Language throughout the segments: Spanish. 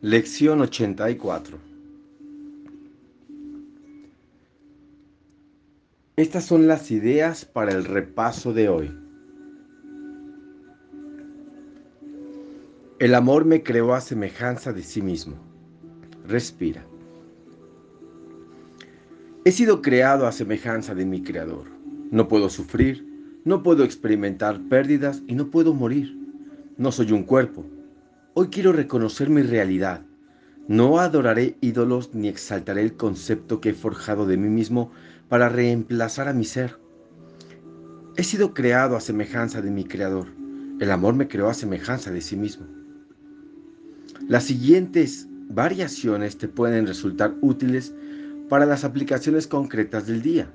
Lección 84 Estas son las ideas para el repaso de hoy. El amor me creó a semejanza de sí mismo. Respira. He sido creado a semejanza de mi Creador. No puedo sufrir, no puedo experimentar pérdidas y no puedo morir. No soy un cuerpo. Hoy quiero reconocer mi realidad. No adoraré ídolos ni exaltaré el concepto que he forjado de mí mismo para reemplazar a mi ser. He sido creado a semejanza de mi Creador. El amor me creó a semejanza de sí mismo. Las siguientes variaciones te pueden resultar útiles para las aplicaciones concretas del día.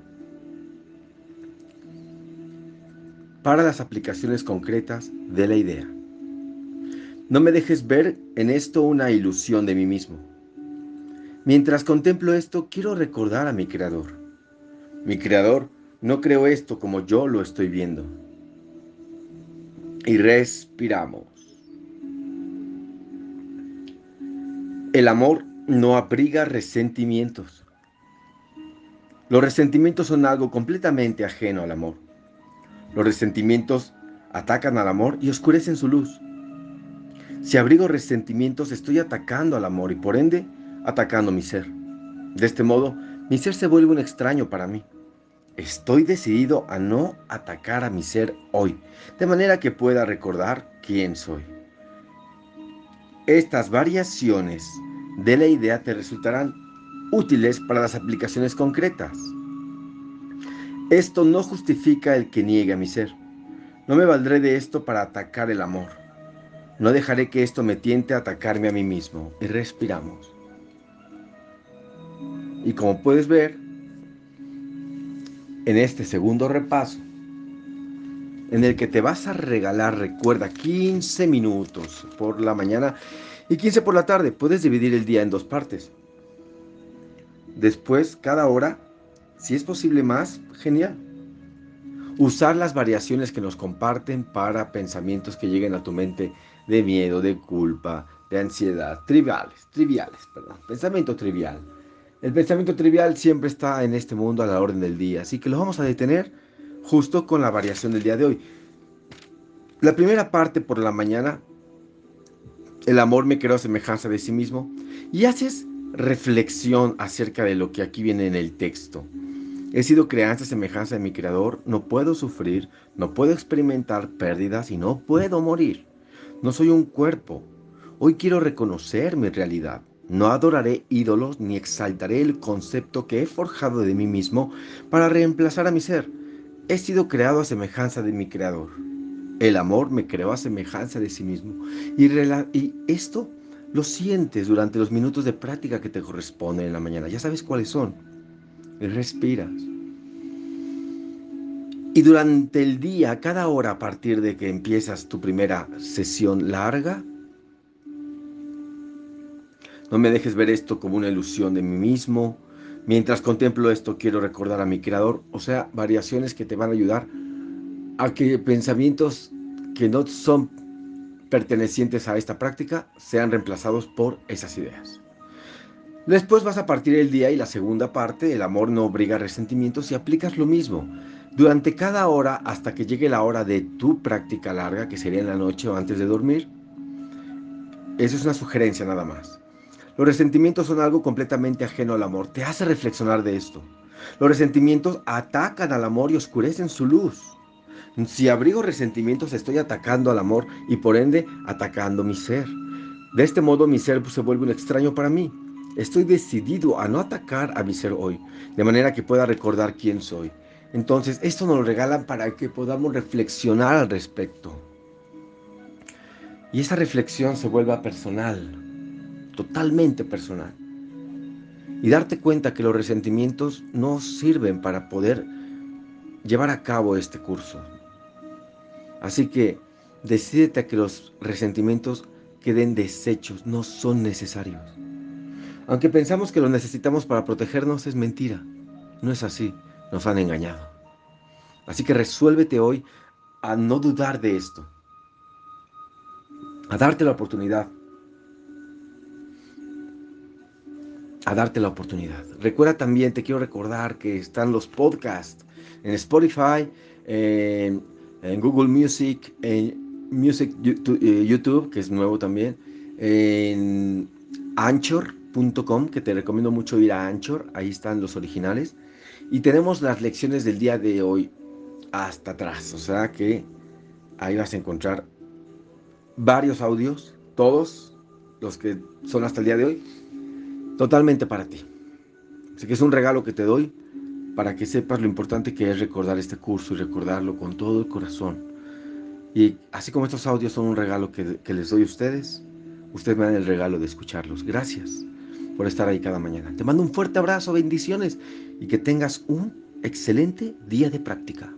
Para las aplicaciones concretas de la idea. No me dejes ver en esto una ilusión de mí mismo. Mientras contemplo esto, quiero recordar a mi Creador. Mi Creador no creó esto como yo lo estoy viendo. Y respiramos. El amor no abriga resentimientos. Los resentimientos son algo completamente ajeno al amor. Los resentimientos atacan al amor y oscurecen su luz. Si abrigo resentimientos, estoy atacando al amor y por ende atacando mi ser. De este modo, mi ser se vuelve un extraño para mí. Estoy decidido a no atacar a mi ser hoy, de manera que pueda recordar quién soy. Estas variaciones de la idea te resultarán útiles para las aplicaciones concretas. Esto no justifica el que niegue a mi ser. No me valdré de esto para atacar el amor. No dejaré que esto me tiente a atacarme a mí mismo. Y respiramos. Y como puedes ver, en este segundo repaso, en el que te vas a regalar, recuerda, 15 minutos por la mañana y 15 por la tarde. Puedes dividir el día en dos partes. Después, cada hora, si es posible más, genial. Usar las variaciones que nos comparten para pensamientos que lleguen a tu mente de miedo, de culpa, de ansiedad, triviales, triviales, perdón, pensamiento trivial el pensamiento trivial siempre está en este mundo a la orden del día, así que lo vamos a detener justo con la variación del día de hoy. La primera parte por la mañana, el amor me creó semejanza de sí mismo, y haces reflexión acerca de lo que aquí viene en el texto. He sido creanza semejanza de mi creador, no puedo sufrir, no puedo experimentar pérdidas y no puedo morir. No soy un cuerpo. Hoy quiero reconocer mi realidad. No adoraré ídolos ni exaltaré el concepto que he forjado de mí mismo para reemplazar a mi ser. He sido creado a semejanza de mi creador. El amor me creó a semejanza de sí mismo. Y, y esto lo sientes durante los minutos de práctica que te corresponden en la mañana. Ya sabes cuáles son. respiras. Y durante el día, cada hora a partir de que empiezas tu primera sesión larga, no me dejes ver esto como una ilusión de mí mismo. Mientras contemplo esto, quiero recordar a mi Creador, o sea, variaciones que te van a ayudar a que pensamientos que no son pertenecientes a esta práctica sean reemplazados por esas ideas. Después vas a partir el día y la segunda parte, el amor no obliga a resentimientos y aplicas lo mismo. Durante cada hora hasta que llegue la hora de tu práctica larga, que sería en la noche o antes de dormir. Esa es una sugerencia nada más. Los resentimientos son algo completamente ajeno al amor. Te hace reflexionar de esto. Los resentimientos atacan al amor y oscurecen su luz. Si abrigo resentimientos estoy atacando al amor y por ende atacando mi ser. De este modo mi ser se vuelve un extraño para mí. Estoy decidido a no atacar a mi ser hoy, de manera que pueda recordar quién soy. Entonces, esto nos lo regalan para que podamos reflexionar al respecto. Y esa reflexión se vuelva personal, totalmente personal. Y darte cuenta que los resentimientos no sirven para poder llevar a cabo este curso. Así que decídete a que los resentimientos queden deshechos, no son necesarios. Aunque pensamos que los necesitamos para protegernos, es mentira. No es así, nos han engañado. Así que resuélvete hoy a no dudar de esto, a darte la oportunidad a darte la oportunidad. Recuerda también, te quiero recordar que están los podcasts en Spotify, en, Google Music, en Music eh, YouTube, que es nuevo también, en Anchor.com, que te recomiendo mucho ir a Anchor, ahí están los originales. Y tenemos las lecciones del día de hoy hasta atrás, o sea que ahí vas a encontrar varios audios, todos los que son hasta el día de hoy, totalmente para ti. Así que es un regalo que te doy para que sepas lo importante que es recordar este curso y recordarlo con todo el corazón. Y así como estos audios son un regalo que, les doy a ustedes, ustedes me dan el regalo de escucharlos. Gracias por estar ahí cada mañana. Te mando un fuerte abrazo, bendiciones y que tengas un excelente día de práctica.